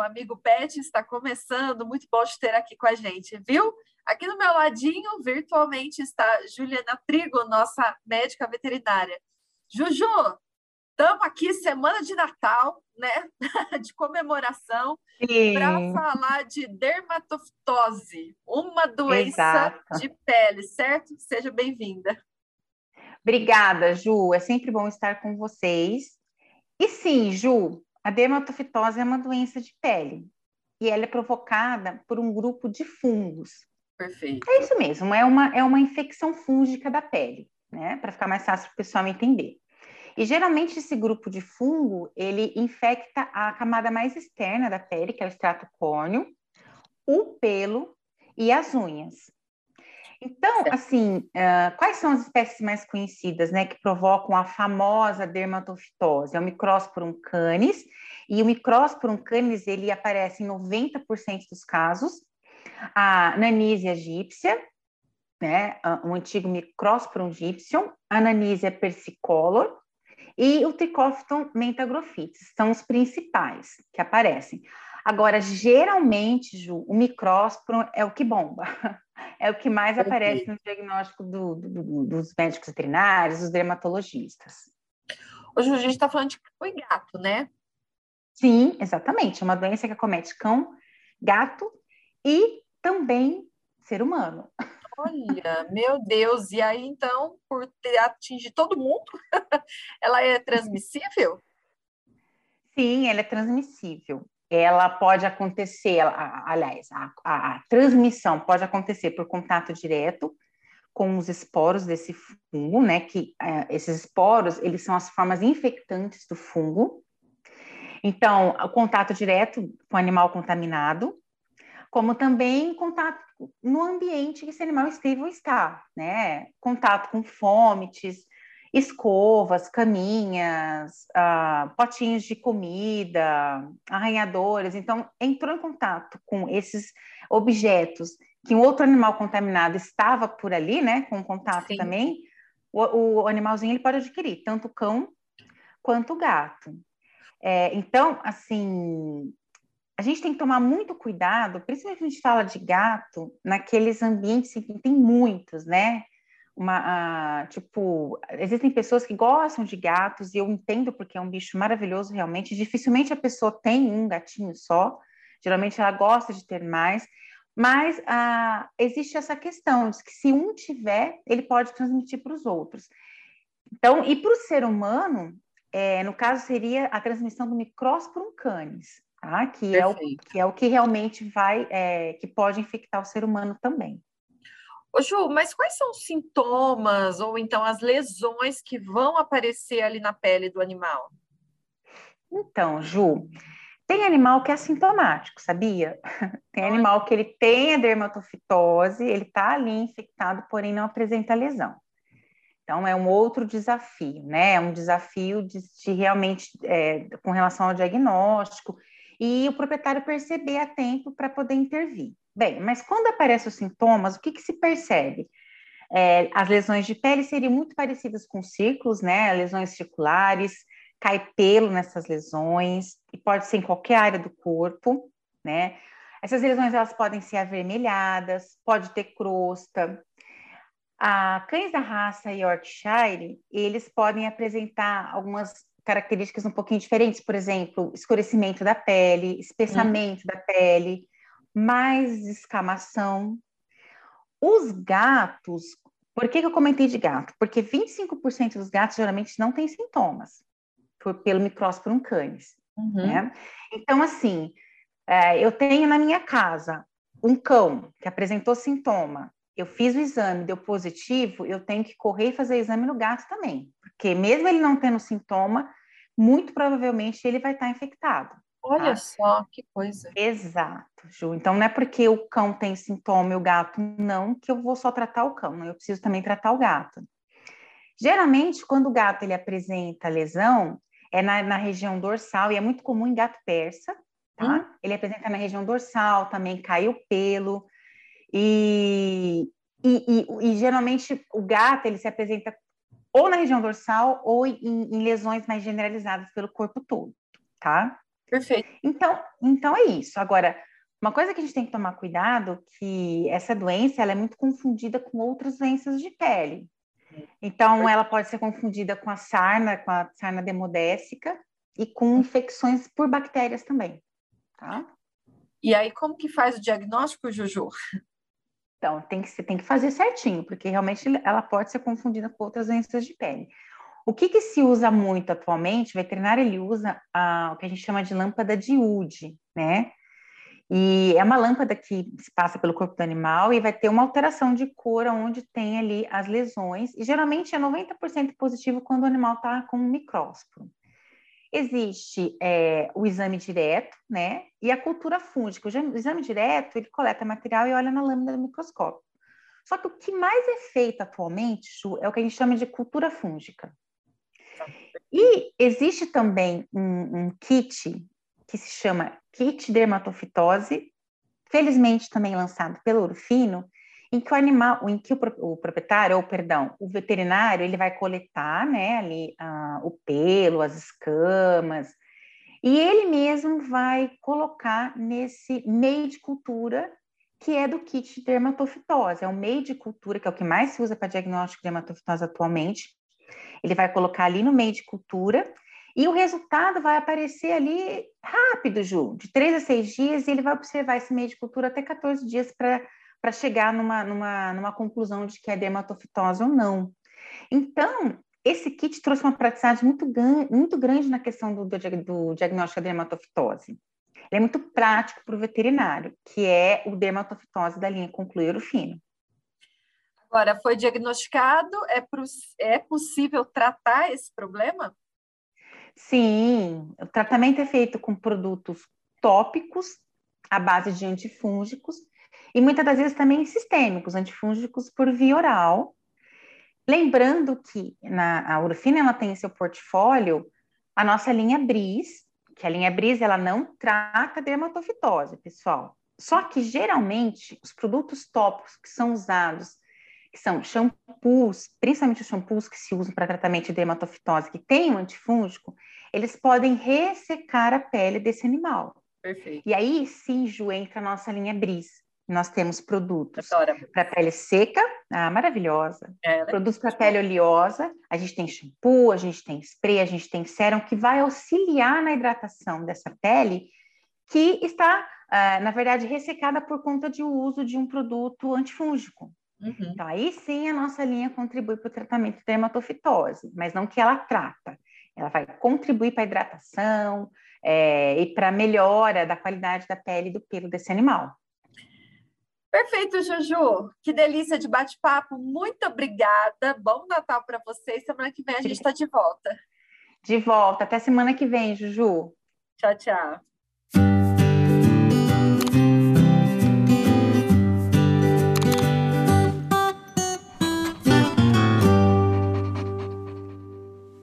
o amigo Pet está começando. Muito bom te ter aqui com a gente, viu? Aqui no meu ladinho, virtualmente, está Juliana Trigo, nossa médica veterinária. Juju, estamos aqui semana de Natal, né? de comemoração, para falar de dermatofitose, uma doença Exato. de pele, certo? Seja bem-vinda. Obrigada, Ju. É sempre bom estar com vocês. E sim, Ju, a dermatofitose é uma doença de pele e ela é provocada por um grupo de fungos. Perfeito. É isso mesmo, é uma, é uma infecção fúngica da pele, né? Para ficar mais fácil para o pessoal entender. E geralmente esse grupo de fungo, ele infecta a camada mais externa da pele, que é o extrato córneo, o pelo e as unhas. Então, assim, uh, quais são as espécies mais conhecidas, né, que provocam a famosa dermatofitose? É o Microsporum canis, e o Microsporum canis, ele aparece em 90% dos casos. A Nanísia egípcia, né, o antigo Microsporum gypsum, a Nanísia persicolor e o Trichophyton mentagrophytes, são os principais que aparecem. Agora, geralmente, Ju, o micrósporum é o que bomba. É o que mais aparece no diagnóstico do, do, dos médicos veterinários, dos dermatologistas. Hoje a gente está falando de cão e gato, né? Sim, exatamente. É uma doença que acomete cão, gato e também ser humano. Olha, meu Deus! E aí, então, por ter atingido todo mundo, ela é transmissível? Sim, ela é transmissível ela pode acontecer, aliás, a, a, transmissão pode acontecer por contato direto com os esporos desse fungo, né? Que é, esses esporos eles são as formas infectantes do fungo. Então, o contato direto com o animal contaminado, como também contato no ambiente que esse animal esteve ou está, né? Contato com fômites, escovas, caminhas, uh, potinhos de comida, arranhadores. Então, entrou em contato com esses objetos que um outro animal contaminado estava por ali, né, com contato Sim. também, o, o, animalzinho ele pode adquirir, tanto o cão quanto o gato. É, então, assim, a gente tem que tomar muito cuidado, principalmente quando a gente fala de gato, naqueles ambientes em que tem muitos, né? Uma, tipo, existem pessoas que gostam de gatos e eu entendo porque é um bicho maravilhoso realmente. Dificilmente a pessoa tem um gatinho só, geralmente ela gosta de ter mais, mas ah, existe essa questão de que se um tiver, ele pode transmitir para os outros. Então, e para o ser humano, é, no caso seria a transmissão do Microsporum canis, tá? que, é o, que é o que realmente vai, é, que pode infectar o ser humano também. Ô Ju, mas quais são os sintomas ou então as lesões que vão aparecer ali na pele do animal? Então, Ju, tem animal que é sintomático, sabia? Tem animal que ele tem a dermatofitose, ele está ali infectado, porém não apresenta lesão. Então, é um outro desafio, né? É um desafio de, de realmente, é, com relação ao diagnóstico, e o proprietário perceber a tempo para poder intervir. Bem, mas quando aparecem os sintomas, o que, que se percebe? É, as lesões de pele seriam muito parecidas com círculos, né? Lesões circulares, cai pelo nessas lesões, e pode ser em qualquer área do corpo, né? Essas lesões elas podem ser avermelhadas, pode ter crosta. A cães da raça Yorkshire, eles podem apresentar algumas características um pouquinho diferentes, por exemplo, escurecimento da pele, espessamento hum. da pele, mais escamação. Os gatos, por que, que eu comentei de gato? Porque 25% dos gatos geralmente não têm sintomas por, pelo micrósporum canis. Uhum. Né? Então, assim, é, eu tenho na minha casa um cão que apresentou sintoma, eu fiz o exame, deu positivo, eu tenho que correr e fazer exame no gato também, porque mesmo ele não tendo sintoma, muito provavelmente ele vai estar infectado. Olha tá? só que coisa. Exato, Ju. Então não é porque o cão tem sintoma e o gato não que eu vou só tratar o cão, né? eu preciso também tratar o gato. Geralmente, quando o gato ele apresenta lesão, é na, na região dorsal, e é muito comum em gato persa, tá? Hum. Ele apresenta na região dorsal, também cai o pelo, e, e, e, e, geralmente o gato ele se apresenta ou na região dorsal ou em, em lesões mais generalizadas pelo corpo todo, tá? Perfeito. Então, então é isso. Agora, uma coisa que a gente tem que tomar cuidado que essa doença ela é muito confundida com outras doenças de pele. Então, ela pode ser confundida com a sarna, com a sarna demodécica e com infecções por bactérias também, tá? E aí, como que faz o diagnóstico, Juju? Então, tem que, você tem que fazer certinho, porque realmente ela pode ser confundida com outras doenças de pele. O que, que se usa muito atualmente? O veterinário ele usa a, o que a gente chama de lâmpada de Wood, né? E é uma lâmpada que se passa pelo corpo do animal e vai ter uma alteração de cor onde tem ali as lesões, e geralmente é 90% positivo quando o animal está com um micrósporo. Existe é, o exame direto, né? E a cultura fúngica. O exame direto, ele coleta material e olha na lâmina do microscópio. Só que o que mais é feito atualmente, Ju, é o que a gente chama de cultura fúngica. E existe também um, um kit que se chama kit dermatofitose, felizmente também lançado pelo Urfino, em que o animal, em que o, o proprietário, ou perdão, o veterinário, ele vai coletar, né, ali o pelo, as escamas, e ele mesmo vai colocar nesse meio de cultura que é do kit de dermatofitose. É o meio de cultura que é o que mais se usa para diagnóstico de dermatofitose atualmente, ele vai colocar ali no meio de cultura e o resultado vai aparecer ali rápido, Ju, de três a seis dias, e ele vai observar esse meio de cultura até 14 dias para chegar numa, numa, numa conclusão de que é dermatofitose ou não. Então, esse kit trouxe uma praticidade muito, muito grande na questão do, do, do diagnóstico da dermatofitose. Ele é muito prático para o veterinário, que é o dermatofitose da linha concluir o fino. Agora, foi diagnosticado, é, é possível tratar esse problema? Sim, o tratamento é feito com produtos tópicos à base de antifúngicos e muitas das vezes também sistêmicos, antifúngicos por via oral. Lembrando que na, a Urfina ela tem em seu portfólio a nossa linha Bris, que a linha Bris ela não trata dermatofitose, pessoal. Só que geralmente os produtos tópicos que são usados que são shampoos, principalmente os shampoos que se usam para tratamento de dermatofitose, que tem um antifúngico, eles podem ressecar a pele desse animal. Perfeito. E aí, sim, Ju, entra a nossa linha Bris. Nós temos produtos para pele seca, ah, maravilhosa. É, produtos para pele oleosa, a gente tem shampoo, a gente tem spray, a gente tem sérum, que vai auxiliar na hidratação dessa pele que está, ah, na verdade, ressecada por conta de uso de um produto antifúngico. Uhum. Então, aí sim a nossa linha contribui para o tratamento de dermatofitose, mas não que ela trata. Ela vai contribuir para a hidratação é, e para a melhora da qualidade da pele e do pelo desse animal. Perfeito, Juju. Que delícia de bate-papo. Muito obrigada. Bom Natal para vocês. Semana que vem a gente está de volta. De volta. Até semana que vem, Juju. Tchau, tchau.